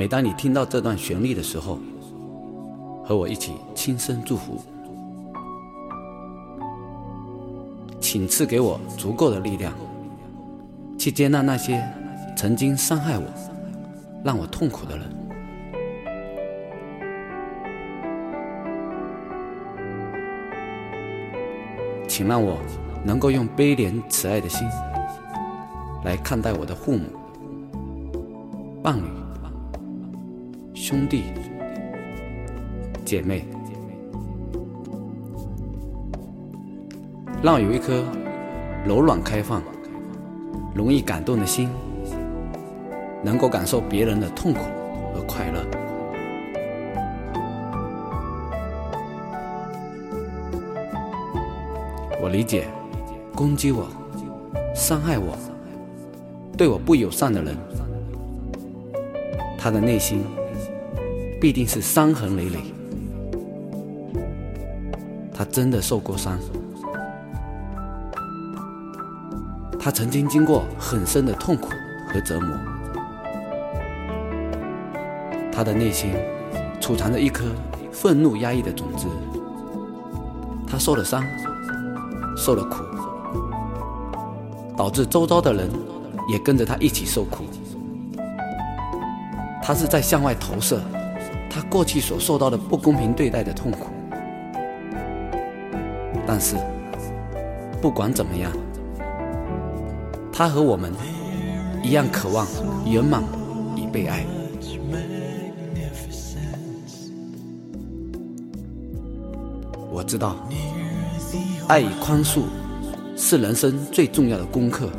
每当你听到这段旋律的时候，和我一起轻声祝福，请赐给我足够的力量，去接纳那些曾经伤害我、让我痛苦的人。请让我能够用悲怜慈爱的心来看待我的父母、伴侣、兄弟、姐妹，让我有一颗柔软开放、容易感动的心，能够感受别人的痛苦和快乐。我理解，攻击我、伤害我、对我不友善的人，他的内心必定是伤痕累累。他真的受过伤，他曾经经过很深的痛苦和折磨，他的内心储藏着一颗愤怒压抑的种子，他受了伤。受了苦，导致周遭的人也跟着他一起受苦。他是在向外投射他过去所受到的不公平对待的痛苦。但是，不管怎么样，他和我们一样渴望圆满与被爱。我知道。爱与宽恕是人生最重要的功课。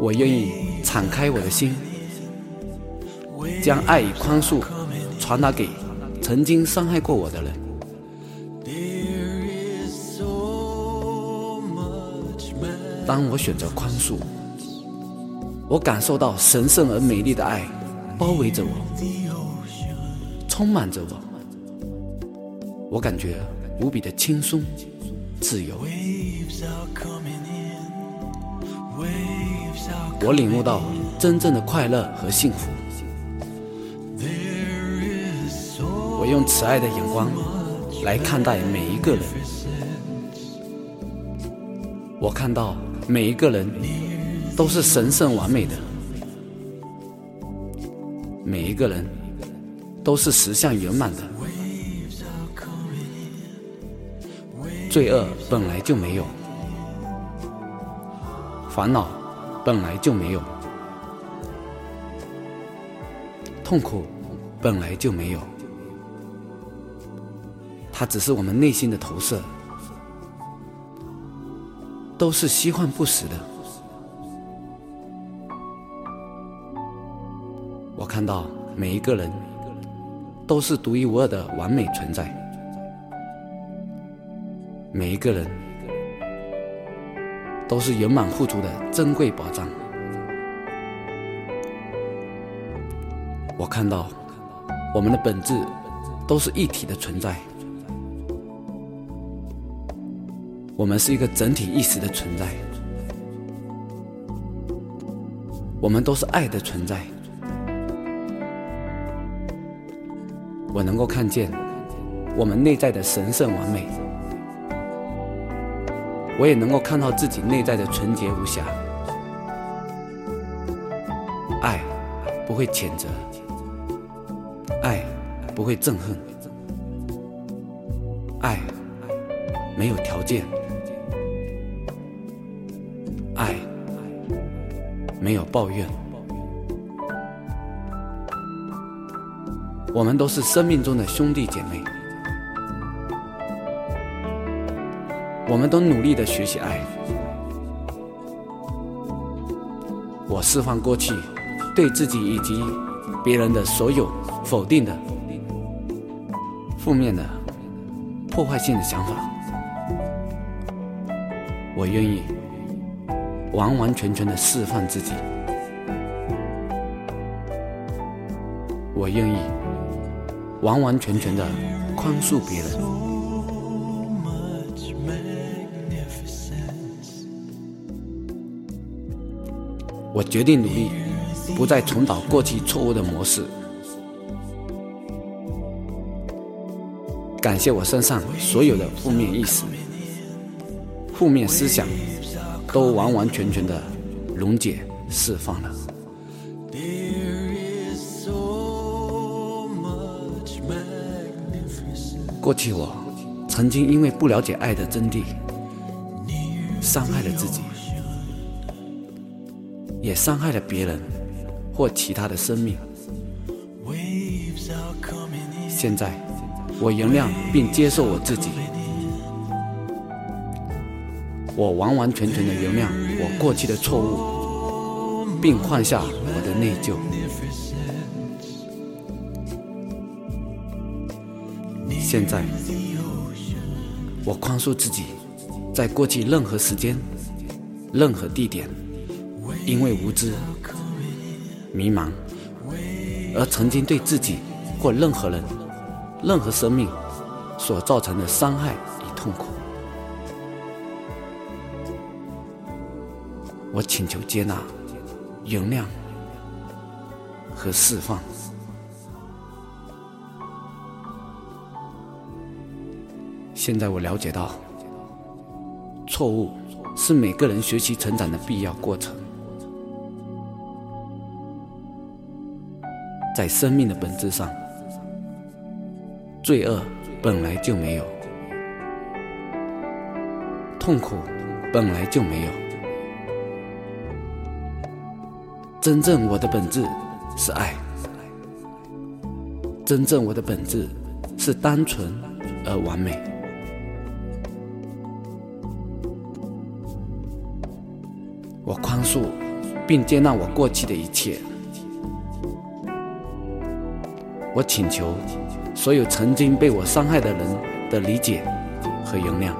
我愿意敞开我的心，将爱与宽恕传达给曾经伤害过我的人。当我选择宽恕，我感受到神圣而美丽的爱包围着我，充满着我。我感觉。无比的轻松、自由，我领悟到真正的快乐和幸福。用慈爱的眼光来看待每一个人，我看到每一个人都是神圣完美的，每一个人都是实相圆满的。罪恶本来就没有，烦恼本来就没有，痛苦本来就没有，它只是我们内心的投射，都是虚幻不实的。我看到每一个人都是独一无二的完美存在。每一个人都是圆满富足的珍贵宝藏。我看到我们的本质都是一体的存在，我们是一个整体意识的存在，我们都是爱的存在。我能够看见我们内在的神圣完美。我也能够看到自己内在的纯洁无瑕，爱不会谴责，爱不会憎恨，爱没有条件，没有抱怨，我们都是生命中的兄弟姐妹。我们都努力的学习爱。我释放过去对自己以及别人的所有否定的、负面的、破坏性的想法。我愿意完完全全的释放自己。我愿意完完全全的宽恕别人。我决定努力不再重蹈过去错误的模式。感谢我身上所有的负面意识、负面思想，都完完全全的溶解、释放了。过去我曾经因为不了解爱的真谛，伤害了自己，也伤害了别人或其他的生命。现在。我原谅并接受我自己，我完完全全的原谅我过去的错误，并放下我的内疚。现在，我宽恕自己，在过去任何时间、任何地点，因为无知、迷茫，而曾经对自己或任何人。任何生命所造成的伤害我请求接纳、原谅和释放。现在我了解到，错误是每个人学习成长的必要过程，在生命的本质上。罪恶本来就没有，痛苦本来就没有。真正我的本质是爱，真正我的本质是单纯而完美。我宽恕并接纳我过去的一切，我请求。所有曾经被我伤害的人的理解和原谅，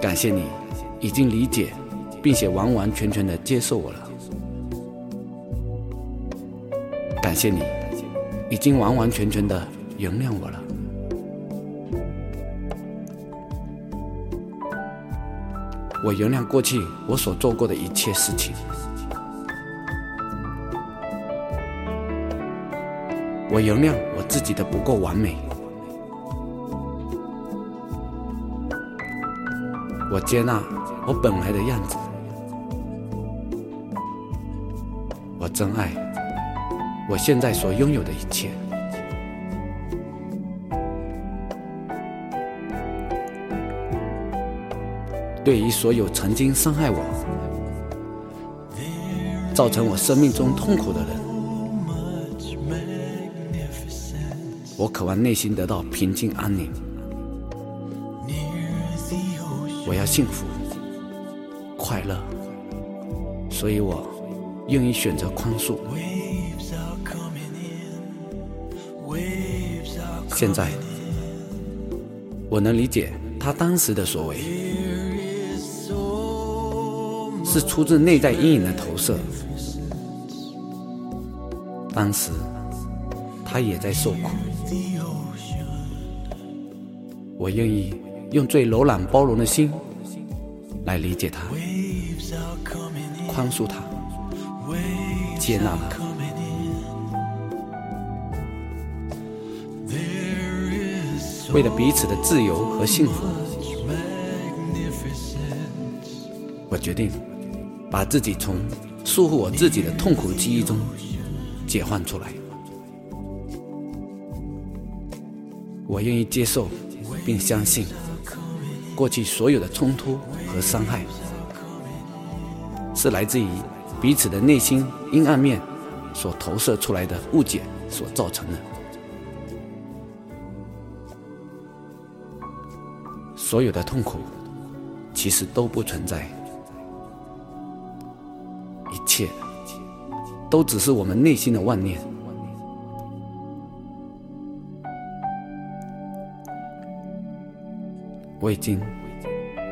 感谢你已经理解并且完完全全的接受我了。感谢你已经完完全全的原谅我了。我原谅过去我所做过的一切事情。我原谅我自己的不够完美，我接纳我本来的样子，我真爱我现在所拥有的一切。对于所有曾经伤害我、造成我生命中痛苦的人。我渴望内心得到平静安宁，我要幸福、快乐，所以我愿意选择宽恕。现在，我能理解他当时的所为，是出自内在阴影的投射。当时，他也在受苦。我愿意用最柔软包容的心来理解他，宽恕他，接纳他。为了彼此的自由和幸福，我决定把自己从束缚我自己的痛苦记忆中解放出来。我愿意接受。并相信，过去所有的冲突和伤害，是来自于彼此的内心阴暗面所投射出来的误解所造成的。所有的痛苦，其实都不存在，一切都只是我们内心的妄念。我已经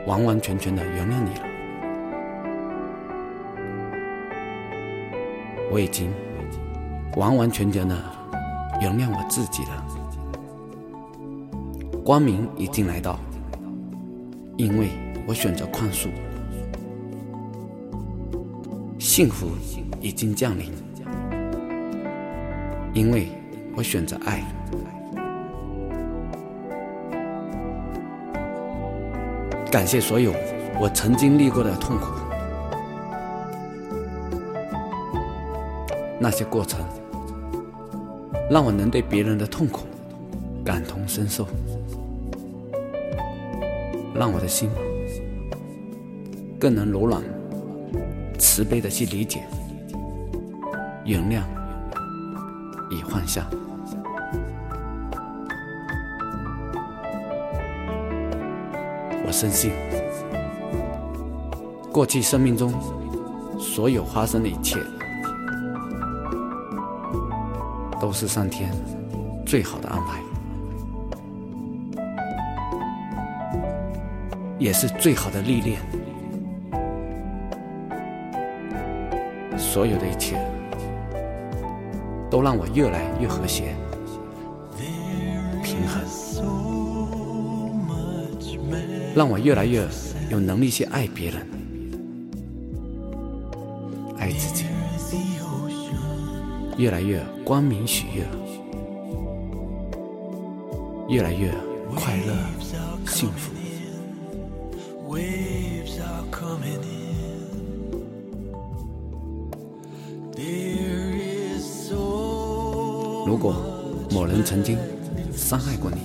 完完全全的原谅你了，我已经完完全全的原谅我自己了。光明已经来到，因为我选择宽恕。幸福已经降临，因为我选择爱。感谢所有我曾经历过的痛苦，那些过程让我能对别人的痛苦感同身受，让我的心更能柔软、慈悲的去理解、原谅与放下。我深信，过去生命中所有发生的一切，都是上天最好的安排，也是最好的历练。所有的一切，都让我越来越和谐、平衡。让我越来越有能力去爱别人，越来越光明喜悦，越来越快乐幸福。如果某人曾经伤害过你，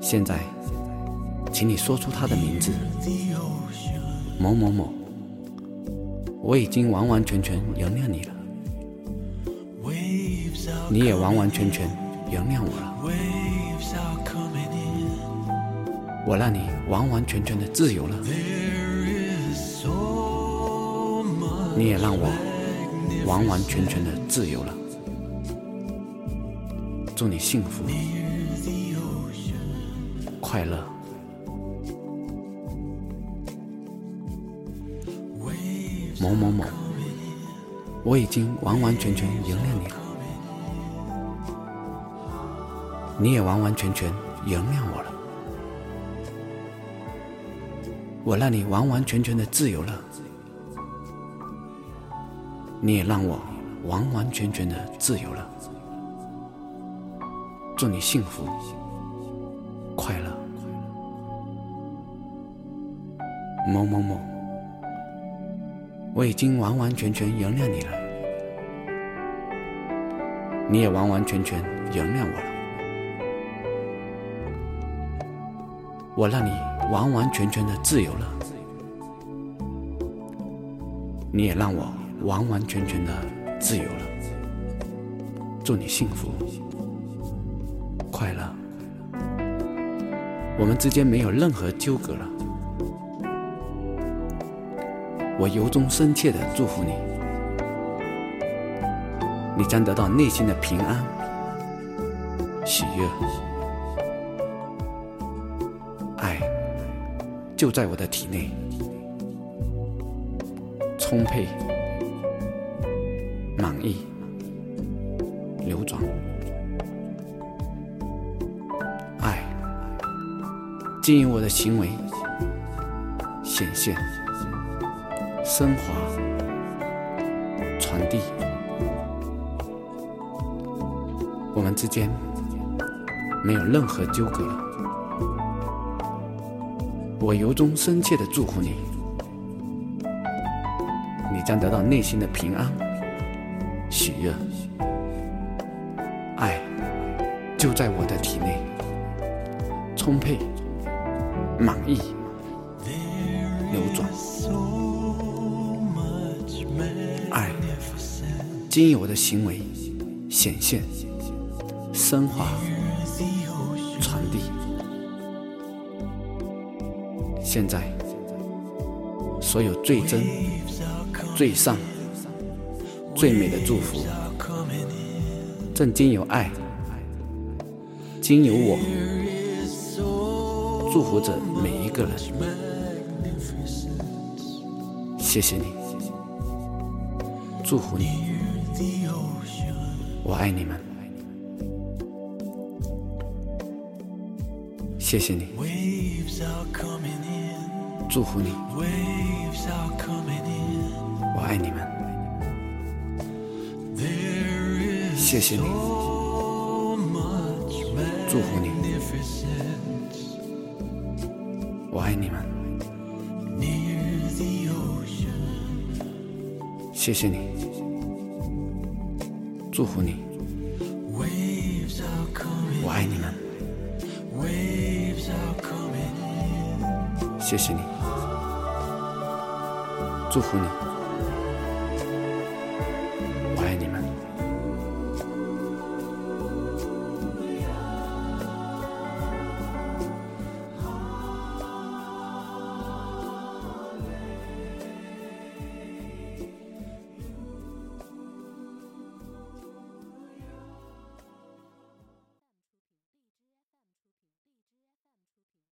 现在。请你说出他的名字，某某某，我已经完完全全原谅你了，你也完完全全原谅我了，我让你完完全全的自由了，你也让我完完全全的自由了，祝你幸福快乐。某某某，我已经完完全全原谅你了，你也完完全全原谅我了，我让你完完全全的自由了，你也让我完完全全的自由了，祝你幸福快乐，某某某。我已经完完全全原谅你了，你也完完全全原谅我了。我让你完完全全的自由了，你也让我完完全全的自由了。祝你幸福。快乐，我们之间没有任何纠葛了。我由衷深切的祝福你，你将得到内心的平安、喜悦、就在我的体内，充沛、满意、流转，爱，经由我的行为显现。升华，传递，我们之间没有任何纠葛。我由衷深切的祝福你，你将得到内心的平安、喜悦、爱，就在我的体内，充沛、满意、流转。爱经由我的行为显现、升华、现在，所有最真、最善、最美的祝福，正经由爱、经由我，祝福着每一个人。谢谢你，祝福你。我爱你们，谢谢你，祝福你，我爱。你们，谢谢你，祝福你，我爱你们，谢谢你，祝福你，谢谢你，祝福你。